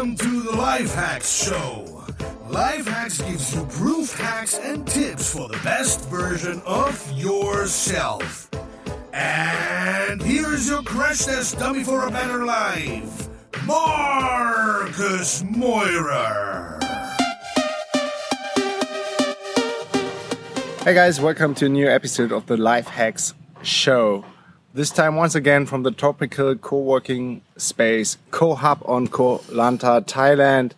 Welcome to the Life Hacks Show. Life Hacks gives you proof hacks and tips for the best version of yourself. And here's your crash test dummy for a better life, Marcus Meurer. Hey guys, welcome to a new episode of the Life Hacks Show. This time, once again, from the tropical co working space KoHub on Koh Lanta, Thailand.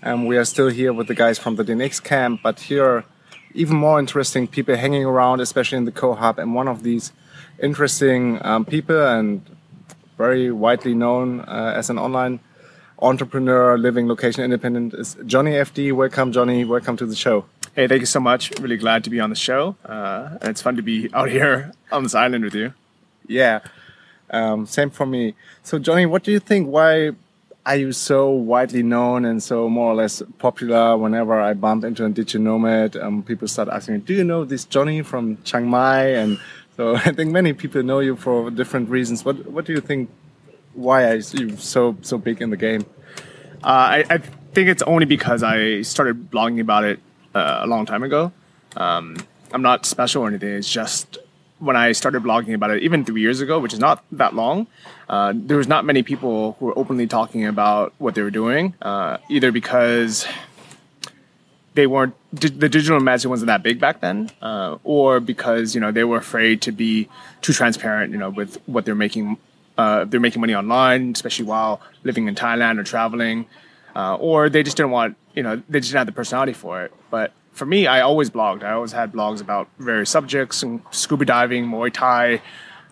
And we are still here with the guys from the DNX camp, but here are even more interesting people hanging around, especially in the KoHub. And one of these interesting um, people and very widely known uh, as an online entrepreneur living location independent is Johnny FD. Welcome, Johnny. Welcome to the show. Hey, thank you so much. Really glad to be on the show. Uh, and it's fun to be out here on this island with you. Yeah, um, same for me. So, Johnny, what do you think? Why are you so widely known and so more or less popular? Whenever I bump into a digital nomad, um, people start asking me, "Do you know this Johnny from Chiang Mai?" And so I think many people know you for different reasons. What What do you think? Why are you so so big in the game? Uh, I, I, think it's only because I started blogging about it uh, a long time ago. Um, I'm not special or anything. It's just when I started blogging about it, even three years ago, which is not that long, uh, there was not many people who were openly talking about what they were doing, uh, either because they weren't the digital nomads wasn't that big back then, uh, or because you know they were afraid to be too transparent, you know, with what they're making. Uh, they're making money online, especially while living in Thailand or traveling, uh, or they just didn't want, you know, they just didn't have the personality for it. But for me, I always blogged. I always had blogs about various subjects and scuba diving, Muay Thai,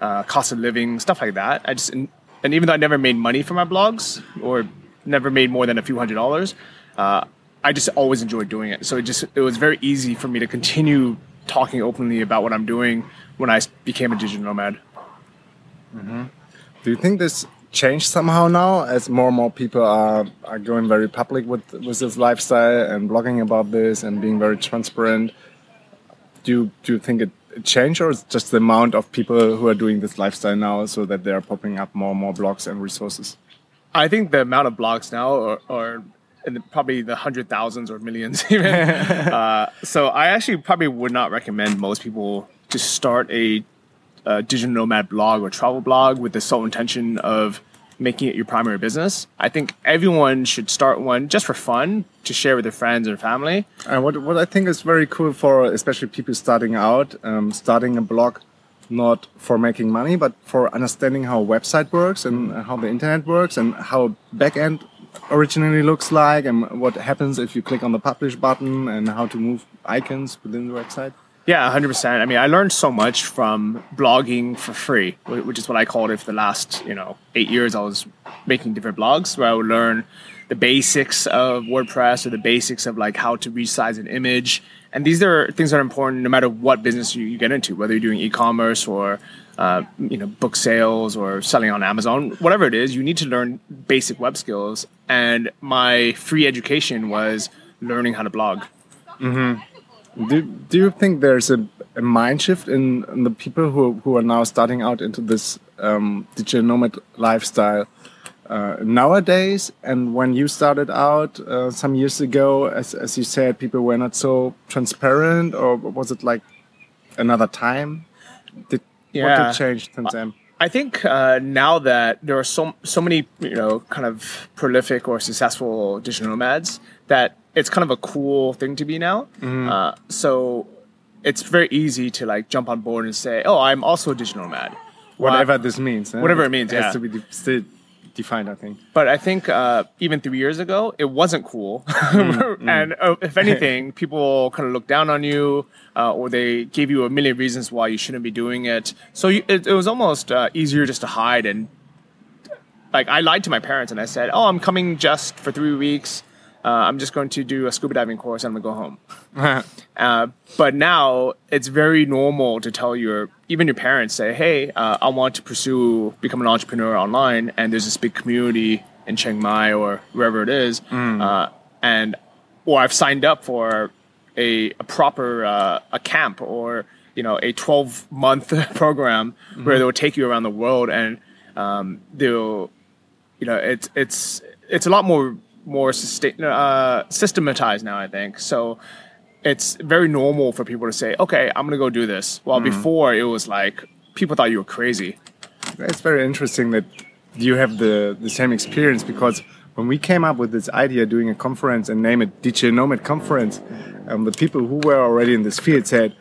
uh, cost of living, stuff like that. I just and, and, even though I never made money from my blogs or never made more than a few hundred dollars, uh, I just always enjoyed doing it. So it just it was very easy for me to continue talking openly about what I'm doing when I became a digital nomad. Mm-hmm. Do you think this changed somehow now as more and more people are, are going very public with, with this lifestyle and blogging about this and being very transparent. Do you, do you think it, changed or is just the amount of people who are doing this lifestyle now so that they are popping up more and more blogs and resources? I think the amount of blogs now are, are in probably the hundred thousands or millions even. Uh, so i actually probably would not recommend most people to start a a digital nomad blog or travel blog with the sole intention of making it your primary business. I think everyone should start one just for fun to share with their friends and family. And what what I think is very cool for especially people starting out, um, starting a blog, not for making money, but for understanding how a website works and how the internet works and how backend originally looks like and what happens if you click on the publish button and how to move icons within the website. Yeah, 100%. I mean, I learned so much from blogging for free, which is what I called it for the last, you know, eight years. I was making different blogs where I would learn the basics of WordPress or the basics of like how to resize an image. And these are things that are important no matter what business you, get into, whether you're doing e-commerce or, uh, you know, book sales or selling on Amazon, whatever it is, you need to learn basic web skills. And my free education was learning how to blog. Mm-hmm. Do, do you think there's a, a mind shift in, in, the people who, who are now starting out into this um, digital nomad lifestyle uh, nowadays? And when you started out uh, some years ago, as, as you said, people were not so transparent, or was it like another time? Did, yeah. What did change since then? I think uh, now that there are so so many you know kind of prolific or successful digital nomads that it's kind of a cool thing to be now. Mm-hmm. Uh, so it's very easy to like jump on board and say, "Oh, I'm also a digital nomad." Whatever well, this means. Whatever it means, it yeah. has to be de- still defined, I think. But I think uh, even three years ago, it wasn't cool, mm-hmm. and uh, if anything, people kind of looked down on you, uh, or they gave you a million reasons why you shouldn't be doing it. So you, it, it, was almost uh, easier just to hide and. Like I lied to my parents and I said, "Oh, I'm coming just for three weeks." Uh, I'm just going to do a scuba diving course and I'm gonna go home. uh, but now it's very normal to tell your even your parents say, "Hey, uh, I want to pursue become an entrepreneur online, and there's this big community in Chiang Mai or wherever it is, mm. and or I've signed up for a, a proper uh, a camp or you know a 12 month program mm-hmm. where they'll take you around the world and um, they'll you know it's it's it's a lot more more sustain, uh, systematized now. I think so. It's very normal for people to say, "Okay, I'm gonna go do this." While before it was like people thought you were crazy. It's very interesting that you have the, the same experience because when we came up with this idea doing a conference and name it Digital Nomad Conference, um, the people who were already in this field said,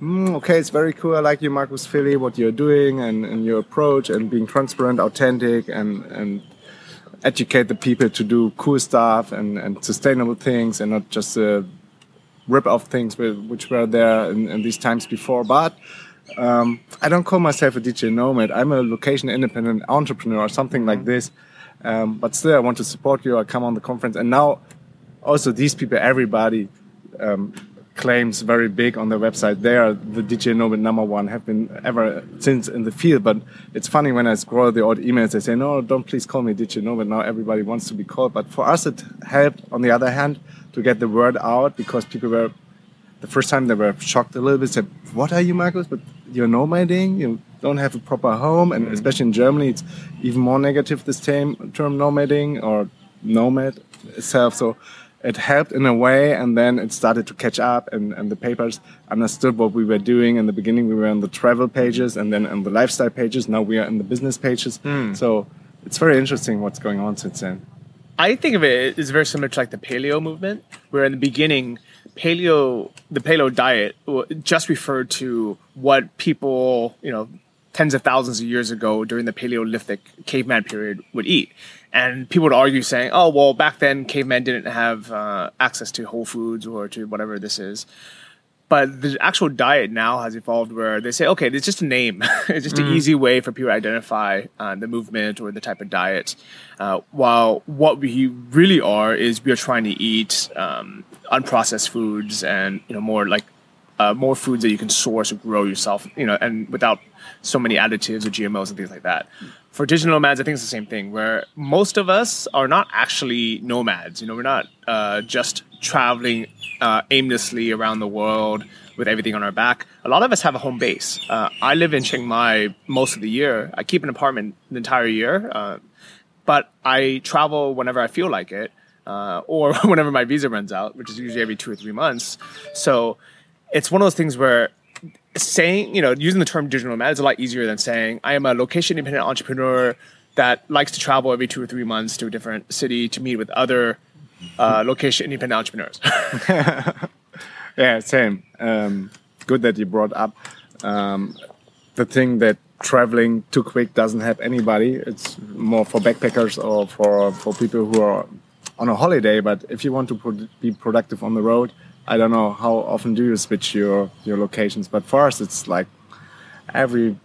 mm, okay, it's very cool. I like you, Marcus Philly, what you're doing and, and your approach and being transparent, authentic, and, and educate the people to do cool stuff and, and sustainable things and not just uh, rip off things which were there in, in these times before. But um, I don't call myself a digital nomad. I'm a location independent entrepreneur or something like this. Um, but still, I want to support you. I come on the conference, and now also these people, everybody um, claims very big on their website. They are the digital nomad number one. Have been ever since in the field. But it's funny when I scroll the old emails, they say, "No, don't please call me digital nomad." Now everybody wants to be called. But for us, it helped. On the other hand, to get the word out because people were the first time they were shocked a little bit. Said, "What are you, Marcus? But you're nomading. You don't have a proper home, and mm. especially in Germany, it's even more negative. This term, term nomading or nomad itself. So it helped in a way, and then it started to catch up, and, and the papers understood what we were doing. In the beginning, we were on the travel pages, and then on the lifestyle pages. Now we are in the business pages. Hmm. So it's very interesting what's going on since then. I think of it as very similar to like the paleo movement, where in the beginning, paleo, the paleo diet just referred to what people, you know, tens of thousands of years ago during the Paleolithic caveman period would eat. And people would argue saying, oh, well, back then cavemen didn't have uh, access to Whole Foods or to whatever this is. But the actual diet now has evolved where they say, okay, it's just a name. it's just an easy way for people to identify uh, the movement or the type of diet. Uh, while what we really are is we are trying to eat um, unprocessed foods and you know more like uh, more foods that you can source or grow yourself, you know, and without so many additives or GMOs and things like that. For digital nomads, I think it's the same thing, where most of us are not actually nomads. You know, we're not uh, just traveling uh, aimlessly around the world with everything on our back. A lot of us have a home base. Uh, I live in Chiang Mai most of the year. I keep an apartment the entire year, uh, but I travel whenever I feel like it. Uh, or whenever my visa runs out, which is usually every two or three months. So it's one of those things where saying, you know, using the term digital nomad is a lot easier than saying I am a location independent entrepreneur that likes to travel every two or three months to a different city to meet with other uh, location independent entrepreneurs. Yeah, same. Um, good that you brought up um, the thing that traveling too quick doesn't help anybody. It's more for backpackers or for for people who are on a holiday. But if you want to pro- be productive on the road, I don't know how often do you switch your your locations. But for us, it's like every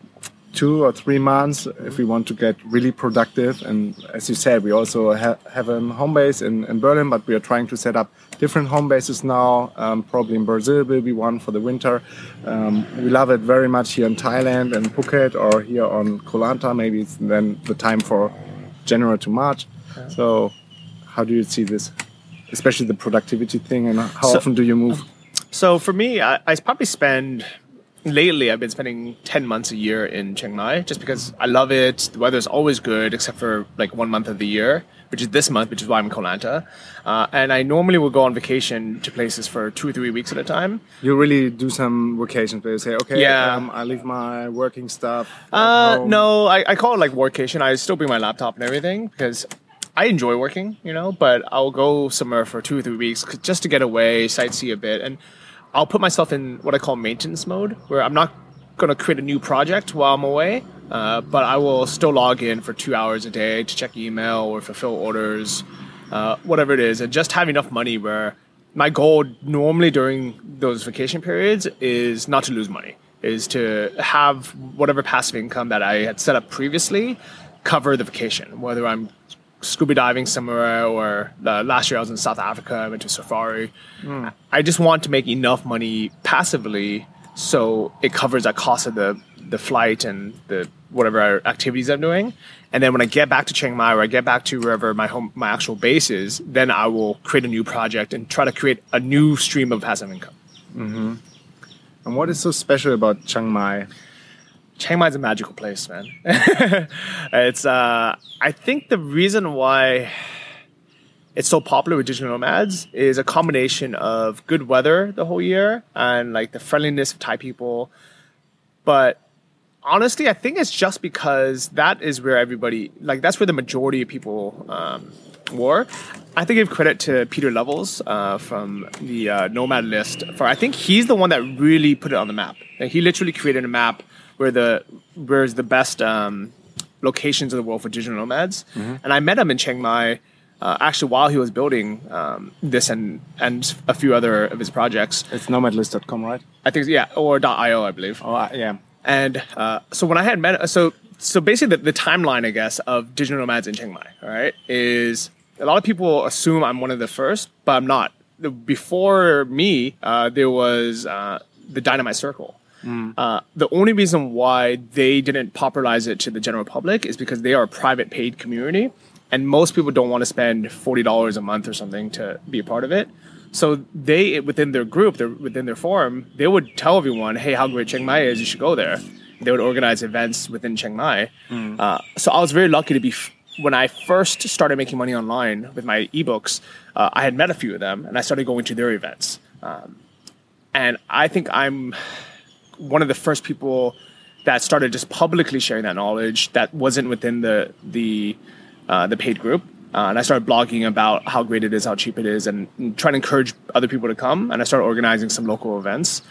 two or three months if we want to get really productive. And as you said, we also ha- have a home base in, in Berlin, but we are trying to set up different home bases now. Um, probably in Brazil will be one for the winter. Um, we love it very much here in Thailand and Phuket or here on Koh Lanta. Maybe it's then the time for January to March. So how do you see this? Especially the productivity thing and how So- often do you move? So for me, I, I probably spend lately. I've been spending ten months a year in Chiang Mai just because I love it. The weather's always good, except for like one month of the year, which is this month, which is why I'm in Koh Lanta. Uh, and I normally will go on vacation to places for two or three weeks at a time. You really do some vacations where you say, okay, Yeah. um, I leave my working stuff. Uh, no, I, I call it like workation. I still bring my laptop and everything because I enjoy working, you know, but I'll go somewhere for two or three weeks just to get away, sightsee a bit. And I'll put myself in what I call maintenance mode where I'm not going to create a new project while I'm away, uh, but I will still log in for two hours a day to check email or fulfill orders, uh, whatever it is. And just have enough money where my goal normally during those vacation periods is not to lose money is to have whatever passive income that I had set up previously cover the vacation, whether I'm scuba diving somewhere or uh, last year I was in South Africa, I went to safari. I just want to make enough money passively so it covers that cost of the the flight and the whatever activities I'm doing. And then when I get back to Chiang Mai or I get back to wherever my home my actual base is, then I will create a new project and try to create a new stream of passive income. And what is so special about Chiang Mai? Chiang Mai is a magical place, man. it's uh, I think the reason why it's so popular with digital nomads is a combination of good weather the whole year and like the friendliness of Thai people. But honestly, I think it's just because that is where everybody like that's where the majority of people um, were. I think give credit to Pieter Levels uh, from the uh, Nomad list for I think he's the one that really put it on the map. Like, he literally created a map where the where's the best um, locations in the world for digital nomads. And I met him in Chiang Mai. Uh, actually, while he was building um, this and and a few other of his projects, It's nomadlist.com, right? I think yeah, or .io, I believe. Oh, uh, yeah. And uh, so when I had met, so so basically the, the timeline, I guess, of digital nomads in Chiang Mai, all right, is a lot of people assume I'm one of the first, but I'm not. Before me, uh, there was uh, the Dynamite Circle. Uh, the only reason why they didn't popularize it to the general public is because they are a private paid community, and most people don't want to spend forty dollars a month or something to be a part of it. So they, within their group, their, within their forum, they would tell everyone, "Hey, how great Chiang Mai is! You should go there." They would organize events within Chiang Mai. Uh, so I was very lucky to be. F- when I first started making money online with my ebooks, uh, I had met a few of them, and I started going to their events. Um, and I think I'm one of the first people that started just publicly sharing that knowledge that wasn't within the the uh, the paid group. Uh, and I started blogging about how great it is, how cheap it is, and, and trying to encourage other people to come. And I started organizing some local events.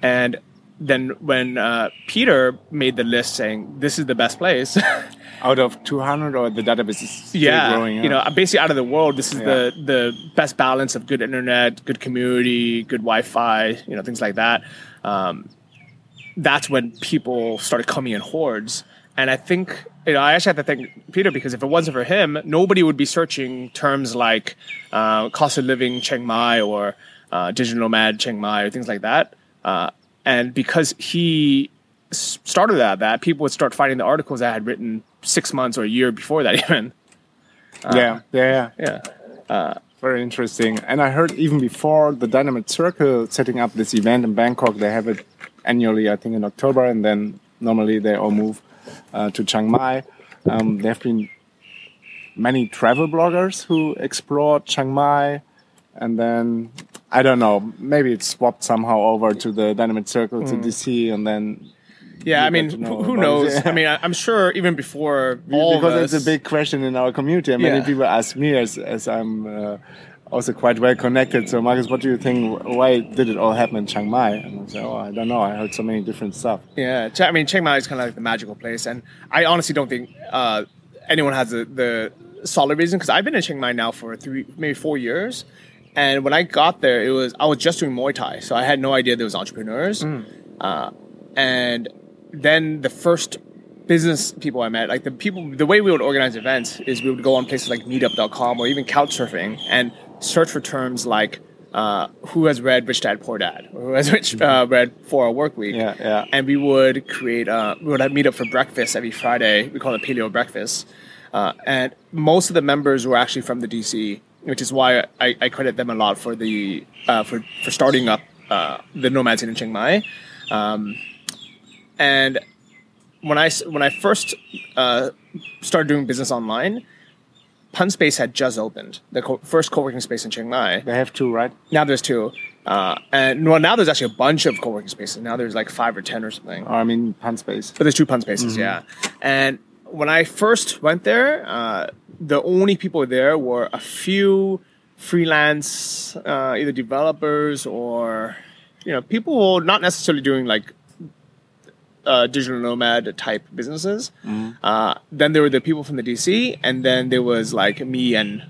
And then when uh, Peter made the list saying this is the best place, Out of 200 or the database is still yeah, growing? you know, basically out of the world, this is Yeah. the the best balance of good internet, good community, good Wi-Fi, you know, things like that. Um, that's when people started coming in hordes, and I think you know I actually have to thank Peter because if it wasn't for him, nobody would be searching terms like uh, cost of living Chiang Mai or uh, digital nomad Chiang Mai or things like that. Uh, and because he started that, that people would start finding the articles I had written six months or a year before that even. yeah, yeah, yeah. Yeah. Very interesting. And I heard even before the Dynamite Circle setting up this event in Bangkok, they have it annually, I think in October, and then normally they all move uh, to Chiang Mai. Um, there have been many travel bloggers who explored Chiang Mai, and then I don't know, maybe it swapped somehow over to the Dynamite Circle to DC, and then Yeah, I mean, know who, knows? it. I mean, I'm sure even before all because it's a big question in our community, and many Yeah. people ask me as as I'm uh, also quite well connected. So, Marcus, what do you think? Why did it all happen in Chiang Mai? And I say, oh, I don't know. I heard so many different stuff. Yeah, I mean, Chiang Mai is kind of like the magical place, and I honestly don't think uh, anyone has the, the solid reason because I've been in Chiang Mai now for three, maybe four years, and when I got there, it was I was just doing Muay Thai, so I had no idea there was entrepreneurs, uh, and then the first business people I met, like the people, the way we would organize events is we would go on places like Meetup.com or even Couchsurfing and search for terms like. Uh, who has read Rich Dad Poor Dad? Or who has rich, uh, read Four Hour Work Week? Yeah, yeah. and we would create uh, we would meet up for breakfast every Friday. We call it paleo breakfast, uh, and most of the members were actually from the DC, which is why I, I credit them a lot for the uh, for for starting up uh, the Nomads in Chiang Mai, um, and when I when I first uh, started doing business online. Punspace had just opened the co- first co-working space in Chiang Mai. They have two, right? Now there's two, uh, and well, now there's actually a bunch of co-working spaces. Now there's like five or ten or something. Or I mean, Punspace. But there's two Punspaces, yeah. And when I first went there, uh, the only people there were a few freelance, uh, either developers or you know people not necessarily doing like uh, digital nomad type businesses. Uh, then there were the people from the DC, and then there was like me and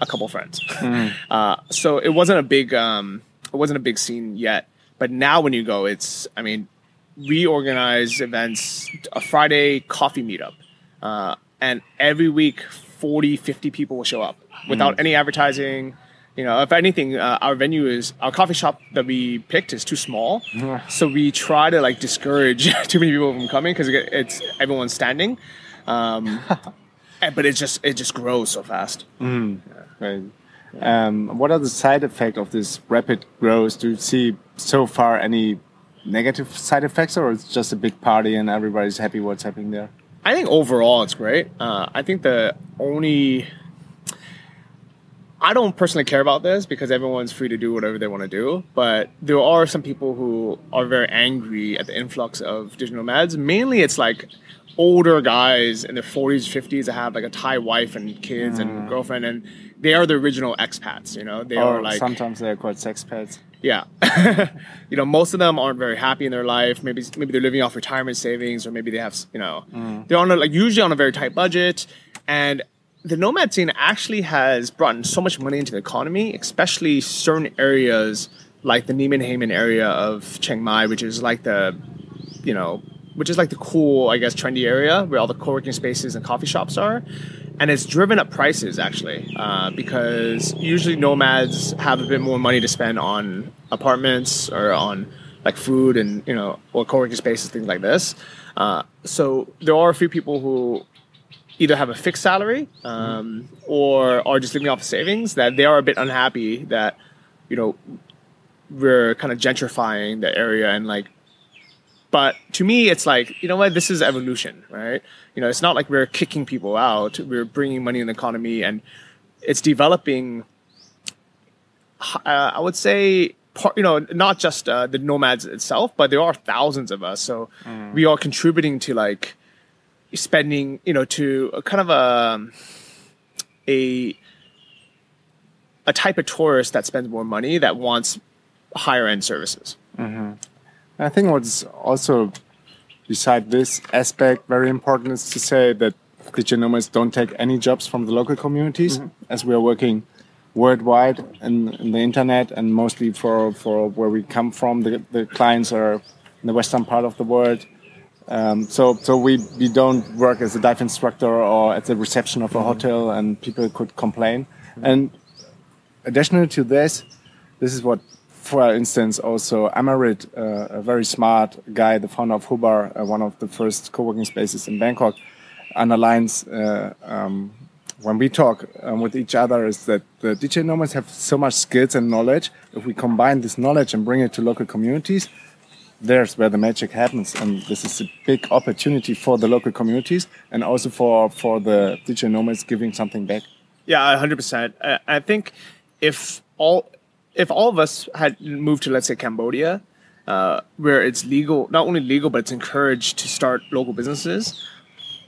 a couple friends. uh, so it wasn't a big, um, it wasn't a big scene yet. But now when you go, it's, I mean, we organize events, a Friday coffee meetup, uh, and every week 40, 50 people will show up without any advertising. You know, if anything, uh, our venue is our coffee shop that we picked is too small, so we try to like discourage too many people from coming because it's everyone's standing. Um, and- but it just it just grows so fast. Right. Um, what are the side effects of this rapid growth? Do you see so far any negative side effects, or it's just a big party and everybody's happy what's happening there? I think overall it's great. Uh, I think the only I don't personally care about this because everyone's free to do whatever they want to do. But there are some people who are very angry at the influx of digital nomads. Mainly, it's like older guys in their 40s, 50s that have like a Thai wife and kids Mm. and girlfriend, and they are the original expats. You know, they or are like sometimes they're called sexpats. yeah. you know, most of them aren't very happy in their life. Maybe maybe they're living off retirement savings, or maybe they have you know they're on a, like usually on a very tight budget, and the nomad scene actually has brought in so much money into the economy, especially certain areas like the Nimmanhaemin area of Chiang Mai, which is like the you know which is like the cool, I guess, trendy area where all the co-working spaces and coffee shops are. And it's driven up prices actually, uh, because usually nomads have a bit more money to spend on apartments or on like food and you know or co-working spaces, things like this. Uh, so there are a few people who either have a fixed salary um, or are just living off of savings that they are a bit unhappy that you know we're kind of gentrifying the area and like but to me it's like you know what? This is evolution right? You know it's not like we're kicking people out. We're bringing money in the economy and it's developing uh, i would say part, you know not just uh, the nomads itself but there are thousands of us. So we are contributing to like spending you know to a kind of a um, a a type of tourist that spends more money that wants higher end services. Mm-hmm. I think what's also beside this aspect very important is to say that digital nomads don't take any jobs from the local communities mm-hmm. as we are working worldwide in, in the internet and mostly for, for where we come from. The, the clients are in the western part of the world um, so so we, we don't work as a dive instructor or at the reception of a hotel and people could complain and additional to this this is what for instance, also Amarit, uh, a very smart guy, the founder of Hubba, uh, one of the first co-working spaces in Bangkok, underlines uh, um, when we talk um, with each other is that the digital nomads have so much skills and knowledge. If we combine this knowledge and bring it to local communities, there's where the magic happens. And this is a big opportunity for the local communities and also for, for the digital nomads giving something back. Yeah, hundred percent. I I think if all if all of us had moved to let's say Cambodia, uh, where it's legal, not only legal but it's encouraged to start local businesses,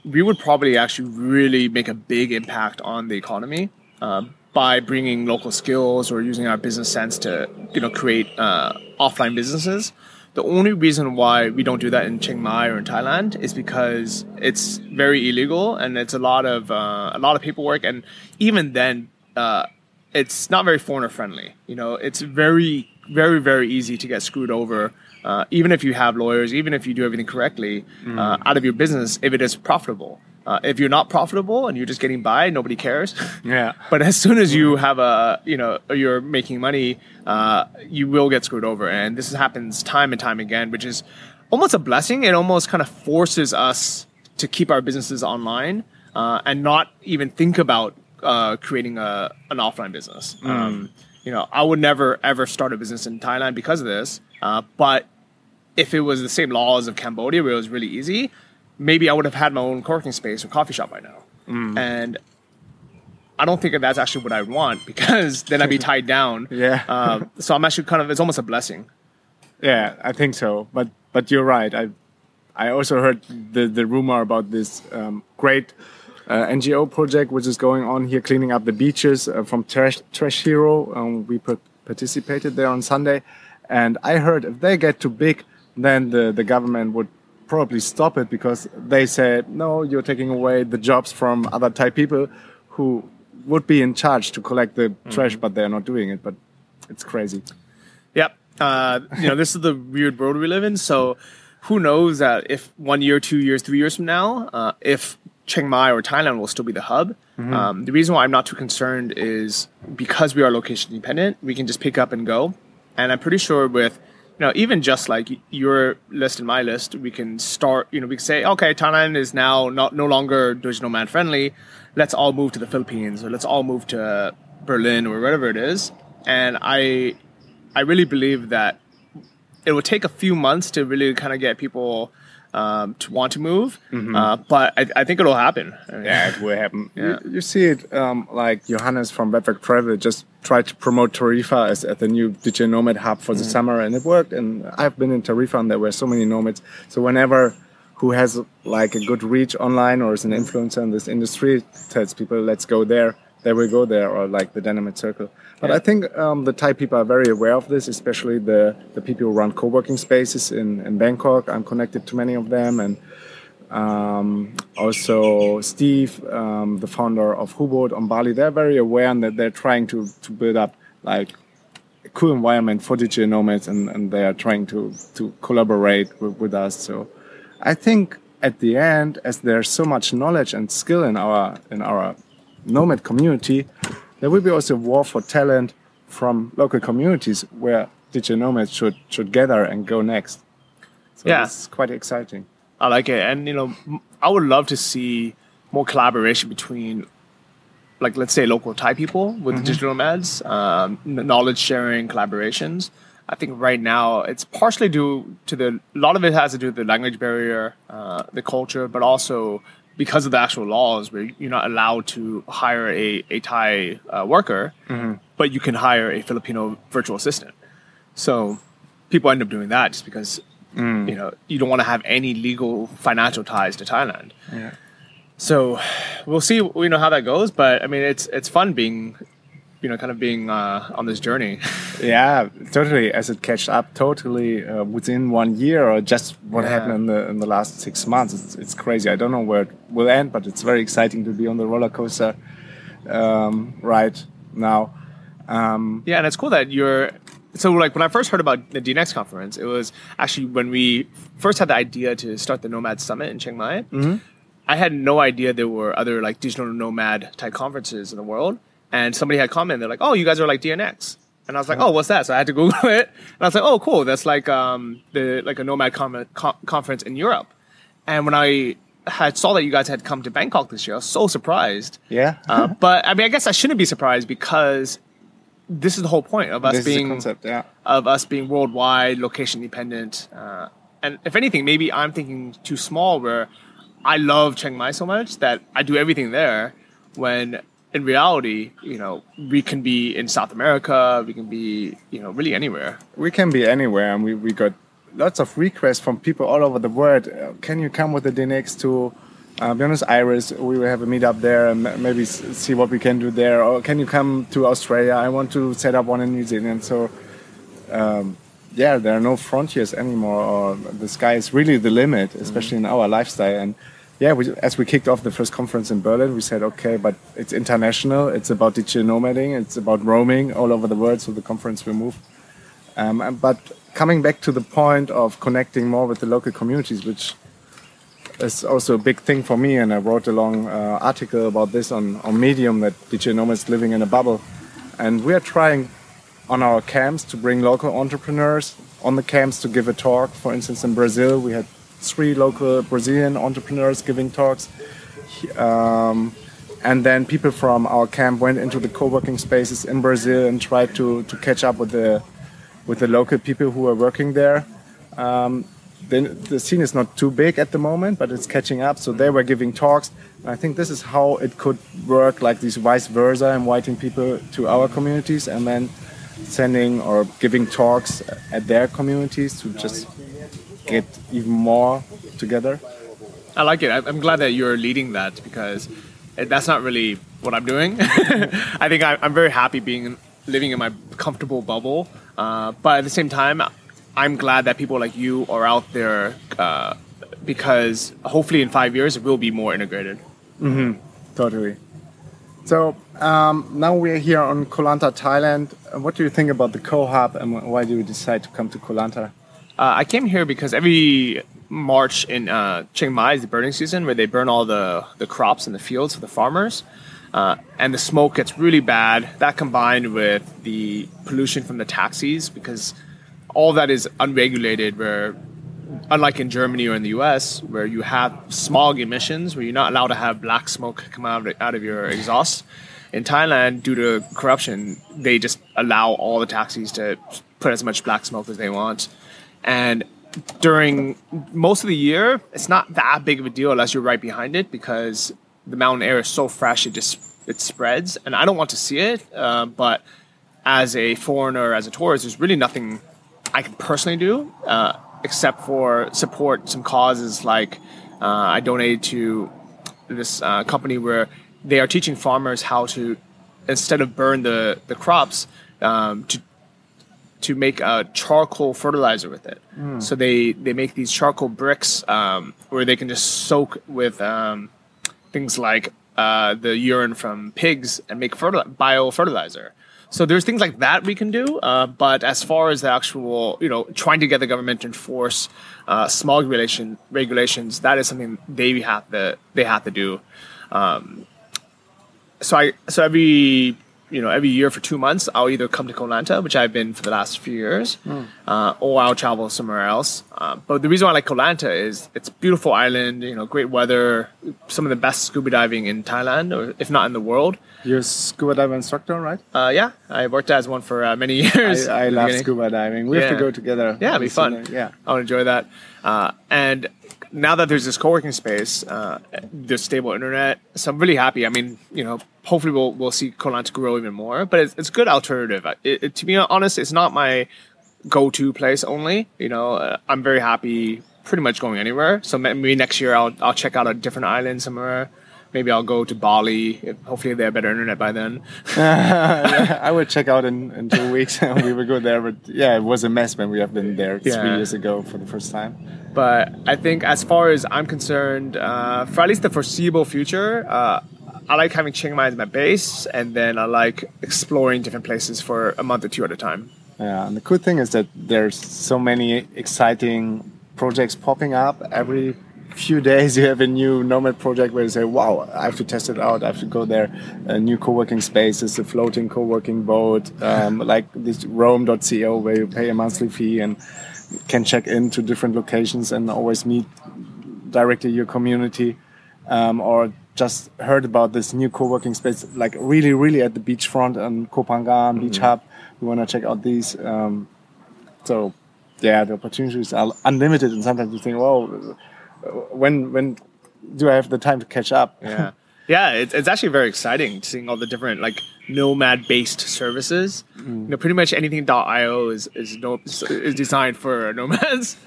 we would probably actually really make a big impact on the economy uh, by bringing local skills or using our business sense to you know create uh, offline businesses. The only reason why we don't do that in Chiang Mai or in Thailand is because it's very illegal and it's a lot of uh, a lot of paperwork, and even then, uh, it's not very foreigner friendly. You know, it's very, very, very easy to get screwed over, uh, even if you have lawyers, even if you do everything correctly, uh, out of your business if it is profitable. Uh, if you're not profitable and you're just getting by, nobody cares. Yeah. but as soon as you have a, you know, you're making money, uh, you will get screwed over, and this happens time and time again, which is almost a blessing. It almost kind of forces us to keep our businesses online uh, and not even think about uh, creating a an offline business. Um, you know, I would never ever start a business in Thailand because of this. Uh, but if it was the same laws of Cambodia, where it was really easy, maybe I would have had my own co-working space or coffee shop by now. And I don't think that's actually what I would want because then I'd be tied down. Yeah. Um, so I'm actually kind of it's almost a blessing. Yeah, I think so. But but you're right. I I also heard the the rumor about this um, great uh, NGO project which is going on here, cleaning up the beaches uh, from Trash Trash Hero. Um, we put, participated there on Sunday, and I heard if they get too big, then the the government would probably stop it because they said no, you're taking away the jobs from other Thai people who would be in charge to collect the trash, but they're not doing it. But it's crazy. Yep. Uh, you know, this is the weird world we live in. So, who knows that if one year, two years, three years from now, uh, if Chiang Mai or Thailand will still be the hub. Um, the reason why I'm not too concerned is because we are location dependent, we can just pick up and go. And I'm pretty sure with, you know, even just like your list and my list, we can start, you know, we can say, okay, Thailand is now not no longer digital man friendly. Let's all move to the Philippines or let's all move to Berlin or wherever it is. And I, I really believe that it will take a few months to really kind of get people um, to want to move. Uh, but I, I think it'll happen. I mean, Yeah, it will happen. Yeah. You, you see it um, like Johannes from Webwork Travel just tried to promote Tarifa as at the new digital nomad hub for the summer, and it worked. And I've been in Tarifa, and there were so many nomads. So whenever who has like a good reach online or is an influencer in this industry tells people, "Let's go there," they will go there, or like the Dynamite Circle. But I think um, the Thai people are very aware of this, especially the the people who run co-working spaces in, in Bangkok. I'm connected to many of them, and um, also Steve, um, the founder of Hubud on Bali, they're very aware and that they're trying to, to build up like a cool environment for digital nomads and, and they are trying to, to collaborate with, with us. So I think at the end, as there's so much knowledge and skill in our in our nomad community, there will be also a war for talent from local communities where digital nomads should should gather and go next. So Yeah. it's quite exciting. I like it, and you know, I would love to see more collaboration between, like, let's say, local Thai people with digital nomads, um, knowledge sharing, collaborations. I think right now it's partially due to the. A lot of it has to do with the language barrier, uh, the culture, but also because of the actual laws, where you're not allowed to hire a a Thai uh, worker, but you can hire a Filipino virtual assistant. So people end up doing that just because you know you don't want to have any legal financial ties to Thailand. Yeah. So we'll see you know how that goes, but I mean it's it's fun being you know kind of being uh, on this journey. Yeah, totally. As it catched up, totally uh, within one year, or just what Yeah. happened in the in the last six months. It's, it's crazy. I don't know where it will end, but it's very exciting to be on the roller coaster um, right now. Um, yeah, and it's cool that you're. So like when I first heard about the DNX conference, it was actually when we first had the idea to start the Nomad Summit in Chiang Mai. I had no idea there were other like digital nomad type conferences in the world. And somebody had commented, they're like, "Oh, you guys are like DNX," and I was like, "Oh, what's that?" So I had to Google it, and I was like, "Oh, cool, that's like um the like a nomad com- con- conference in Europe." And when I had saw that you guys had come to Bangkok this year, I was so surprised. yeah, Uh, but I mean, I guess I shouldn't be surprised because this is the whole point of us this being concept. Yeah, of us being worldwide, location dependent. Uh, and if anything, maybe I'm thinking too small where I love Chiang Mai so much that I do everything there when in reality, you know, we can be in South America, we can be, you know, really anywhere. we can be anywhere, and we, we got lots of requests from people all over the world. Uh, can you come with the DNX to uh, Buenos Aires? We will have a meetup there and maybe see what we can do there. Or can you come to Australia? I want to set up one in New Zealand. So, um, yeah, there are no frontiers anymore, or the sky is really the limit, especially in our lifestyle. And yeah, we, as we kicked off the first conference in Berlin, we said, okay, but it's international. It's about digital nomading. It's about roaming all over the world. So the conference will move. Um, but coming back to the point of connecting more with the local communities, which is also a big thing for me, and I wrote a long uh, article about this on, on Medium that digital nomads living in a bubble, and we are trying on our camps to bring local entrepreneurs on the camps to give a talk. For instance, in Brazil, we had three local Brazilian entrepreneurs giving talks. Um, and then people from our camp went into the co-working spaces in Brazil and tried to, to catch up with the with the local people who are working there. Um, the, the scene is not too big at the moment, but it's catching up. So they were giving talks. And I think this is how it could work, like this vice versa, inviting people to our communities and then sending or giving talks at their communities to just get even more together. I like it. I'm glad that you're leading that because that's not really what I'm doing. I think I- I'm very happy being living in my comfortable bubble, uh, but at the same time, I'm glad that people like you are out there uh, because hopefully in five years it will be more integrated. Totally. So um, now we're here on Koh Lanta, Thailand. What do you think about the KoHub and why do you decide to come to Koh Lanta? Uh, I came here because every March in uh, Chiang Mai is the burning season where they burn all the, the crops in the fields for the farmers. Uh, and the smoke gets really bad. That combined with the pollution from the taxis, because all that is unregulated, where unlike in Germany or in the US, where you have smog emissions, where you're not allowed to have black smoke come out of, out of your exhaust. In Thailand, due to corruption, they just allow all the taxis to put as much black smoke as they want. And during most of the year, it's not that big of a deal unless you're right behind it because the mountain air is so fresh it just it spreads, and I don't want to see it. Uh, but as a foreigner, as a tourist, there's really nothing I can personally do uh, except for support some causes like uh, I donated to this uh, company where they are teaching farmers how to instead of burn the the crops um, to to make a charcoal fertilizer with it. So they they make these charcoal bricks um, where they can just soak with um, things like uh, the urine from pigs and make fertili- bio fertilizer. So there's things like that we can do, uh, but as far as the actual, you know, trying to get the government to enforce uh, smog regulation regulations, that is something they have to they have to do. Um, so I so every you know every year for two months I'll either come to Koh Lanta, which I've been for the last few years, uh, or I'll travel somewhere else. Uh, but the reason why I like Koh Lanta is it's a beautiful island, you know, great weather, some of the best scuba diving in Thailand, or if not in the world. You're a scuba diver instructor, right? Uh, yeah, I worked as one for uh, many years. I, I love beginning. scuba diving. We have to go together. Yeah, it'd be fun. Yeah. I would enjoy that. Uh, and now that there's this co-working space, uh, stable internet, so I'm really happy. I mean, you know, hopefully we'll we'll see Koh Lanta grow even more. But it's, it's a good alternative. It, it, to be honest, it's not my go-to place only. You know, uh, I'm very happy pretty much going anywhere. So maybe next year I'll I'll check out a different island somewhere. Maybe I'll go to Bali. If- Hopefully they have better internet by then. yeah, I would check out in, in two weeks. we would go there, but yeah, it was a mess when we have been there three years ago for the first time. But I think, as far as I'm concerned, uh, for at least the foreseeable future, uh, I like having Chiang Mai as my base, and then I like exploring different places for a month or two at a time. Yeah, and the cool thing is that there's so many exciting projects popping up every few days. You have a new nomad project where you say, "Wow, I have to test it out. I have to go there." A new co-working space spaces, a floating co-working boat, um, like this Roam.co, where you pay a monthly fee and can check into different locations and always meet directly your community. Um, or just heard about this new co-working space, like really, really at the beachfront and Koh Phangan Beach Hub. We want to check out these. Um, so, yeah, the opportunities are unlimited, and sometimes you think, "Well, when when do I have the time to catch up?" Yeah, yeah, it's, it's actually very exciting seeing all the different like nomad-based services. You know, pretty much anything .io is is, no, is designed for nomads.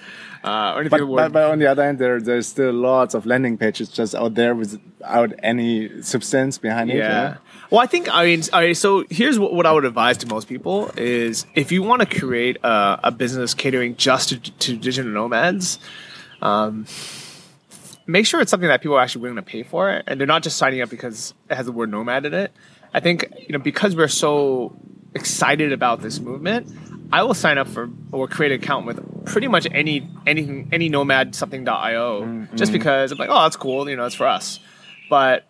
Uh, or anything But, but, but on the other hand, there there's still lots of landing pages just out there without any substance behind it. Yeah. Well, I think I mean, right, so here's what, what I would advise to most people is if you want to create a, a business catering just to, to digital nomads, um, make sure it's something that people are actually willing to pay for, and they're not just signing up because it has the word nomad in it. I think you know because we're so excited about this movement, I will sign up for or create an account with pretty much any anything any nomad something.io just because I'm like, oh, that's cool, you know, it's for us. But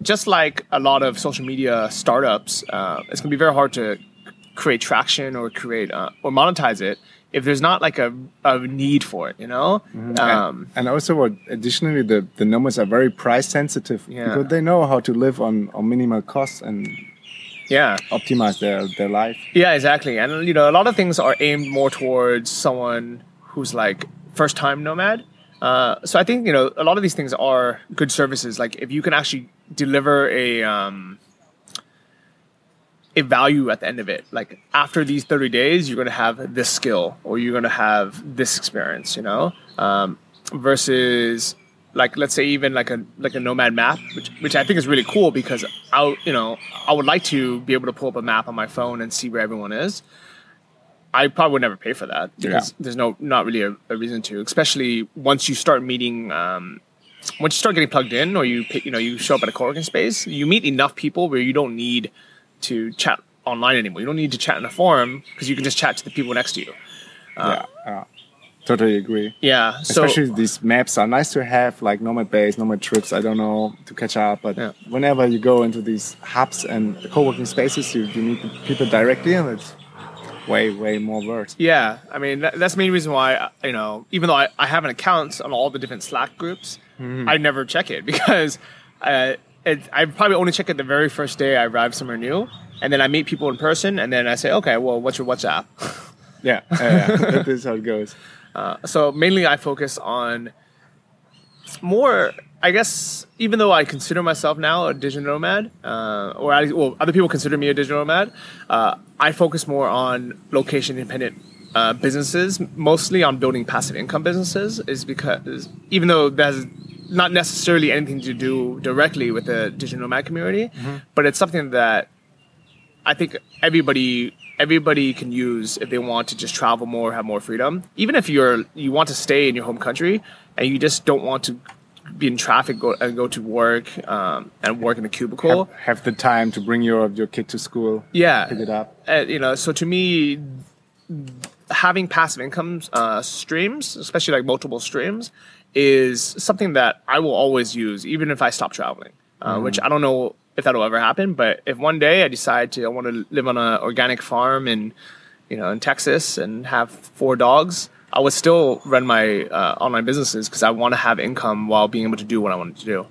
just like a lot of social media startups, uh, it's gonna be very hard to create traction or create uh, or monetize it if there's not like a, a need for it. You know, um, and also, what additionally, the the nomads are very price sensitive Yeah. because they know how to live on on minimal costs and yeah, optimize their their life. yeah, exactly. And you know, a lot of things are aimed more towards someone who's like first time nomad. Uh, so I think you know a lot of these things are good services. Like if you can actually deliver a um, a value at the end of it. Like after these 30 days, you're going to have this skill or you're going to have this experience, you know, um, versus like, let's say even like a, like a nomad map, which, which I think is really cool because I, you know, I would like to be able to pull up a map on my phone and see where everyone is. I probably would never pay for that because Yeah. there's no, not really a, a reason to, especially once you start meeting, um, once you start getting plugged in or you, you know, you show up at a co-working space, you meet enough people where you don't need to chat online anymore. You don't need to chat in a forum because you can just chat to the people next to you. yeah, yeah, totally agree. Yeah. So Especially these maps are nice to have, like nomad base, nomad trips. I don't know to catch up, but Yeah. whenever you go into these hubs and co-working spaces, you, you meet the people directly, and it's way way more worth. yeah, I mean that, that's the main reason why uh, you know even though I, I have an account on all the different Slack groups, I never check it because uh, it, I probably only check it the very first day I arrive somewhere new, and then I meet people in person, and then I say, okay, well, what's your WhatsApp? Yeah, yeah, yeah. that is how it goes. Uh, so mainly I focus on more. I guess even though I consider myself now a digital nomad, uh, or I, well, other people consider me a digital nomad, uh, I focus more on location independent uh, businesses, mostly on building passive income businesses, is because even though that's not necessarily anything to do directly with the digital nomad community, but it's something that I think everybody everybody can use if they want to just travel more, have more freedom. Even if you're you want to stay in your home country and you just don't want to be in traffic go, and go to work um, and work in a cubicle. Have, have the time to bring your your kid to school. yeah, Pick it up. uh, you know, so to me, having passive income uh, streams, especially like multiple streams, is something that I will always use, even if I stop traveling. Uh, Which I don't know if that'll ever happen, but if one day I decide to, I want to live on an organic farm in, you know, in Texas and have four dogs, I would still run my uh, online businesses because I want to have income while being able to do what I wanted to do.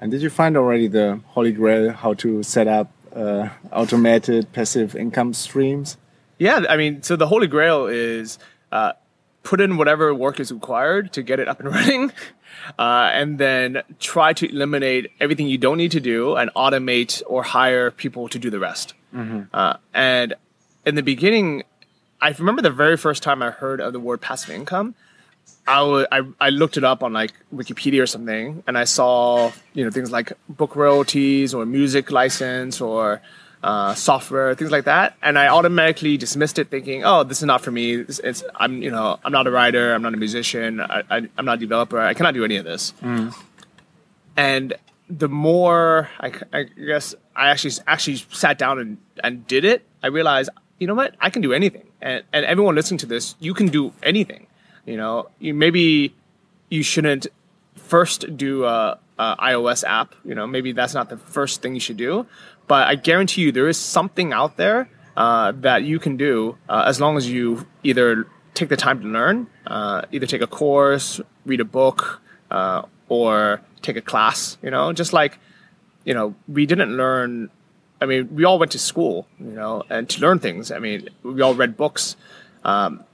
And did you find already the holy grail how to set up uh, automated passive income streams? Yeah, I mean, so the holy grail is uh, put in whatever work is required to get it up and running, uh, and then try to eliminate everything you don't need to do and automate or hire people to do the rest. Uh, and in the beginning, I remember the very first time I heard of the word passive income. I wa- I, I looked it up on like Wikipedia or something, and I saw you know things like book royalties or music license or uh, software, things like that, and I automatically dismissed it, thinking, "Oh, this is not for me. It's, it's I'm you know I'm not a writer, I'm not a musician, I, I, I'm not a developer, I cannot do any of this." And the more I, I, guess I actually actually sat down and, and did it, I realized, you know what, I can do anything, and and everyone listening to this, you can do anything. You know, you maybe you shouldn't first do a, a iOS app. You know, maybe that's not the first thing you should do. But I guarantee you, there is something out there uh, that you can do uh, as long as you either take the time to learn, uh, either take a course, read a book, uh, or take a class. You know, just like you know, we didn't learn. I mean, we all went to school, you know, and to learn things. I mean, we all read books. Um,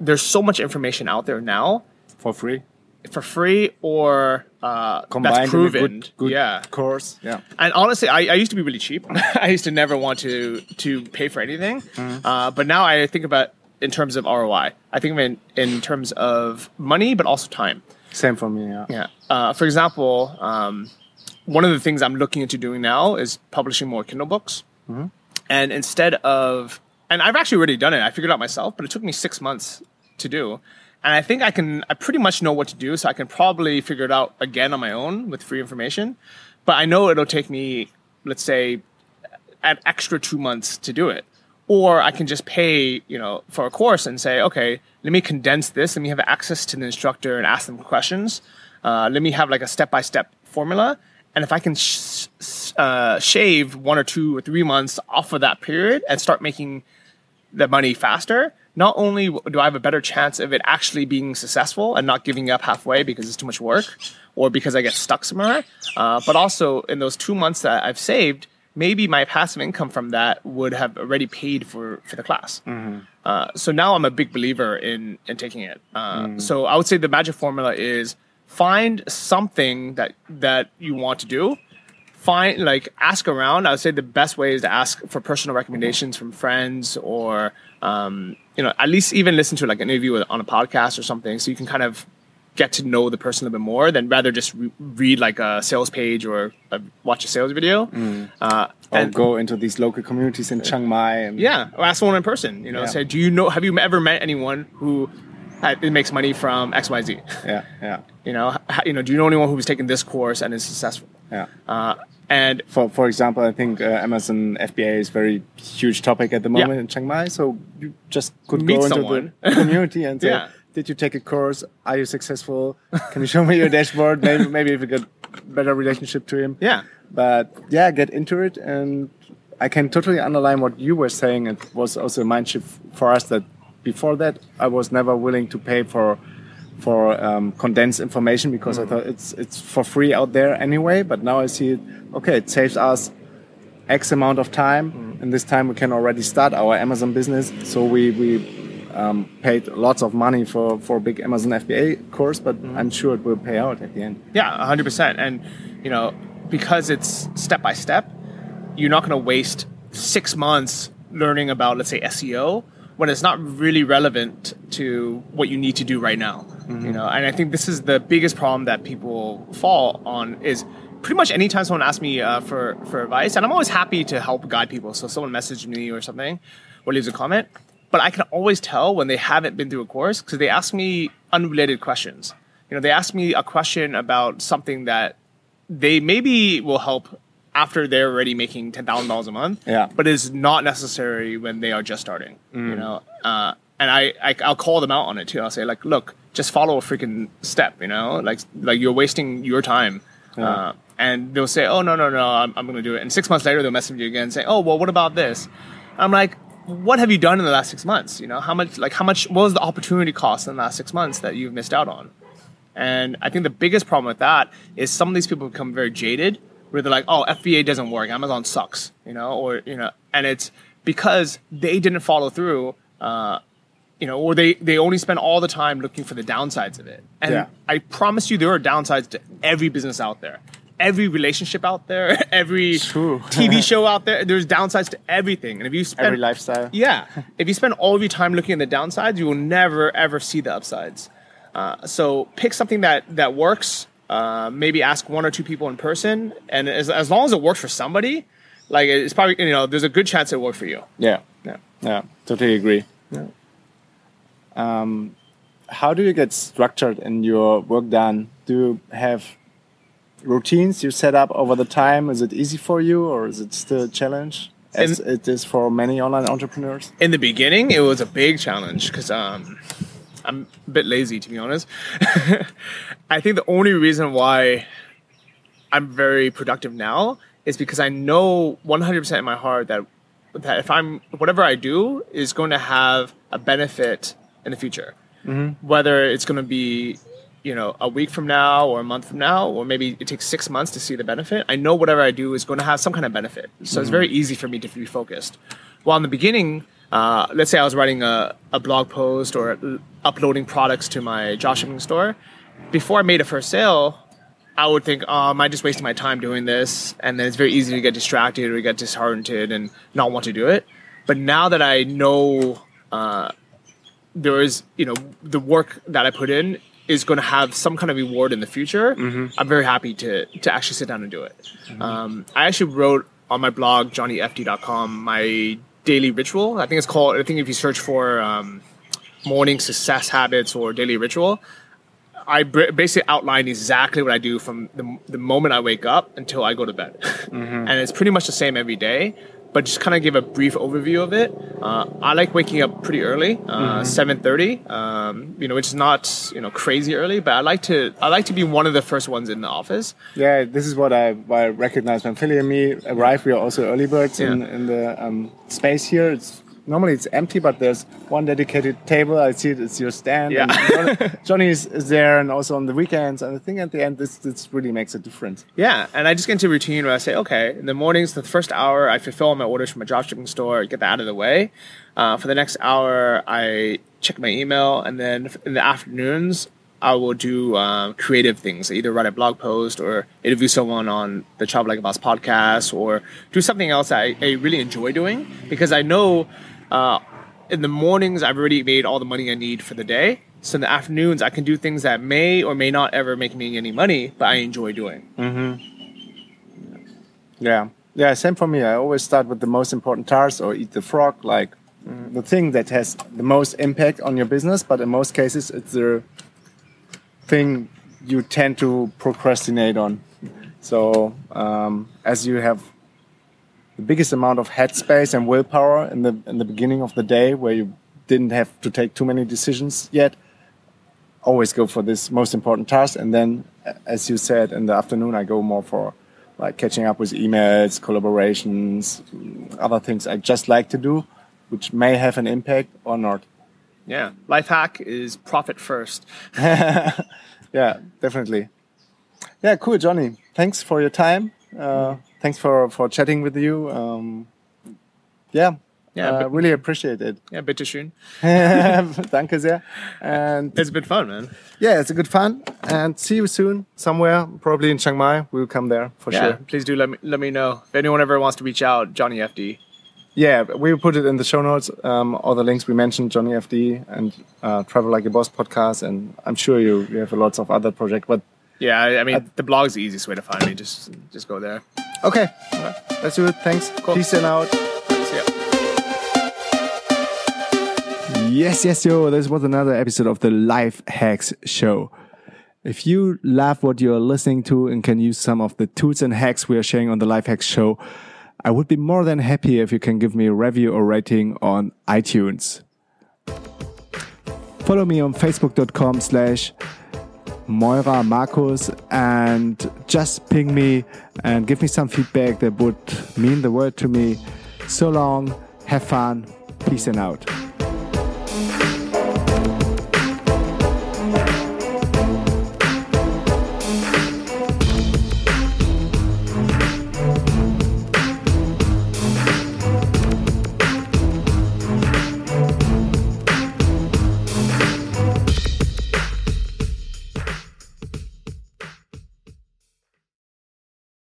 there's so much information out there now For free? For free or uh, Combined that's proven. good, good yeah. course. Yeah. And honestly, I, I used to be really cheap. I used to never want to to pay for anything. Uh, but now I think about in terms of ROI. I think of in, in terms of money, but also time. Same for me. Yeah. Yeah. Uh, for example, um, one of the things I'm looking into doing now is publishing more Kindle books. And instead of, and I've actually already done it. I figured it out myself, but it took me six months to do. And I think I can, I pretty much know what to do, so I can probably figure it out again on my own with free information. But I know it'll take me, let's say, an extra two months to do it. Or I can just pay, you know, for a course and say, okay, let me condense this. Let me have access to the instructor and ask them questions. Uh, let me have like a step-by-step formula. And if I can sh- uh, shave one or two or three months off of that period and start making the money faster, not only do I have a better chance of it actually being successful and not giving up halfway because it's too much work or because I get stuck somewhere, uh, but also in those two months that I've saved, maybe my passive income from that would have already paid for, for the class. Uh, so now I'm a big believer in, in taking it. Uh, So I would say the magic formula is find something that, that you want to do find like ask around. I would say the best way is to ask for personal recommendations from friends or um, you know at least even listen to like an interview on a podcast or something so you can kind of get to know the person a little bit more than rather just re- read like a sales page or uh watch a sales video. Uh, Or and go into these local communities in Chiang Mai and yeah or ask someone in person you know Yeah. say do you know have you ever met anyone who it makes money from xyz yeah, yeah, you know you know do you know anyone who's taken this course and is successful? Yeah. uh, and For for example, I think uh, Amazon FBA is very huge topic at the moment Yeah. in Chiang Mai. So you just could Meet go into someone. the community and say, Yeah. "Did you take a course? Are you successful? Can you show me your dashboard? Maybe maybe if you get better relationship to him." yeah But yeah, get into it, and I can totally underline what you were saying. It was also a mind shift for us that before that I was never willing to pay for for um, condensed information because I thought it's it's for free out there anyway. But now I see it. Okay, it saves us X amount of time, and this time we can already start our Amazon business. So we we um, paid lots of money for for a big Amazon FBA course, but I'm sure it will pay out at the end. Yeah, 100%. And, you know, because it's step by step, you're not going to waste six months learning about, let's say, SEO when it's not really relevant to what you need to do right now. You know, and I think this is the biggest problem that people fall on is pretty much anytime someone asks me uh, for for advice, and I'm always happy to help guide people. So someone messaged me or something, or leaves a comment, but I can always tell when they haven't been through a course because they ask me unrelated questions. You know, they ask me a question about something that they maybe will help after they're already making ten thousand dollars a month. Yeah. But it's not necessary when they are just starting. You know, uh, and I, I I'll call them out on it too. I'll say like, look, just follow a freaking step. You know, like like you're wasting your time. Uh, and they'll say, oh no no no, I'm, I'm going to do it. And six months later, they'll message you again, and say, oh well, what about this? I'm like. What have you done in the last six months? You know, how much, like, how much, what was the opportunity cost in the last six months that you've missed out on? And I think the biggest problem with that is some of these people become very jaded, where they're like, "Oh, FBA doesn't work. Amazon sucks," you know, or you know, and it's because they didn't follow through, uh, you know, or they they only spend all the time looking for the downsides of it. And Yeah. I promise you, there are downsides to every business out there. Every relationship out there, every TV show out there, there's downsides to everything. And if you spend Every lifestyle. yeah. If you spend all of your time looking at the downsides, you will never ever see the upsides. Uh, so pick something that that works. Uh, maybe ask one or two people in person, and as, as long as it works for somebody, like it's probably you know there's a good chance it will work for you. Yeah. Yeah. Yeah, totally agree. Yeah. Um, how do you get structured in your work done? Do you have routines you set up over the time? Is it easy for you, or is it still a challenge, as In- it is for many online entrepreneurs? in the beginning, it was a big challenge because um, I'm a bit lazy, to be honest. I think the only reason why I'm very productive now is because I know 100% in my heart that that if I'm whatever I do is going to have a benefit in the future, mm-hmm. whether it's going to be you know a week from now or a month from now or maybe it takes six months to see the benefit i know whatever i do is going to have some kind of benefit. So it's mm-hmm. very easy for me to be focused. While in the beginning uh, let's say i was writing a, a blog post or uploading products to my dropshipping store before i made a first sale i would think oh, am i just wasting my time doing this and then it's very easy to get distracted or get disheartened and not want to do it but now that i know uh, there is you know the work that I put in is going to have some kind of reward in the future. I'm very happy to to actually sit down and do it. Um, I actually wrote on my blog johnnyfd.com my daily ritual. I think it's called. I think if you search for um, morning success habits or daily ritual. I br- basically outline exactly what I do from the, the moment I wake up until I go to bed. and it's pretty much the same every day, but just kind of give a brief overview of it. Uh, I like waking up pretty early, uh, 7.30, um, you know, which is not, you know, crazy early, but I like to, I like to be one of the first ones in the office. Yeah, this is what I, what I recognize when Feli and me arrive. We are also early birds in, in the um, space here. It's normally it's empty, but there's one dedicated table. I see it, it's your stand. Yeah. and Johnny- is, there, and also on the weekends. And I think at the end, this this really makes a difference. Yeah, and I just get into a routine where I say, okay, in the mornings, the first hour, I fulfill all my orders from my dropshipping store, get that out of the way. Uh, for the next hour, I check my email, and then in the afternoons, I will do um, creative things, either write a blog post or interview someone on the Travel Like a Boss podcast, or do something else that I, I really enjoy doing because I know uh, in the mornings I've already made all the money I need for the day. So in the afternoons, I can do things that may or may not ever make me any money, but I enjoy doing. Yeah, yeah. Same for me. I always start with the most important tasks or eat the frog, like the thing that has the most impact on your business. But in most cases, it's the thing you tend to procrastinate on. So um, as you have the biggest amount of headspace and willpower in the in the beginning of the day, where you didn't have to take too many decisions yet, always go for this most important task. And then, as you said, in the afternoon, I go more for like catching up with emails, collaborations, other things I just like to do, which may have an impact or not. Yeah, life hack is profit first. Yeah, definitely. Yeah, cool, Johnny. Thanks for your time. Uh, thanks for for chatting with you. Um, yeah, Yeah, uh, really appreciate it. Yeah, bitteschön. Danke sehr. And It's been fun, man. yeah, it's a good fun. And see you soon somewhere, probably in Chiang Mai. We'll come there for Yeah, sure. please do let me let me know if anyone ever wants to reach out. Johnny FD. Yeah, we'll put it in the show notes. Um, all the links we mentioned, Johnny FD and uh, Travel Like a Boss podcast, and I'm sure you, you have lots of other projects. But Yeah, I, I mean the blog's the easiest way to find me. Just just go there. okay, let's do it. Thanks. Cool. Peace and out. See ya. Yes, yes, yo. This was another episode of the Life Hacks Show. If you love what you're listening to and can use some of the tools and hacks we are sharing on the Life Hacks Show, I would be more than happy if you can give me a review or rating on iTunes. Follow me on facebook.com slash Meurer Marcus and just ping me and give me some feedback that would mean the world to me. So long, have fun, peace and out.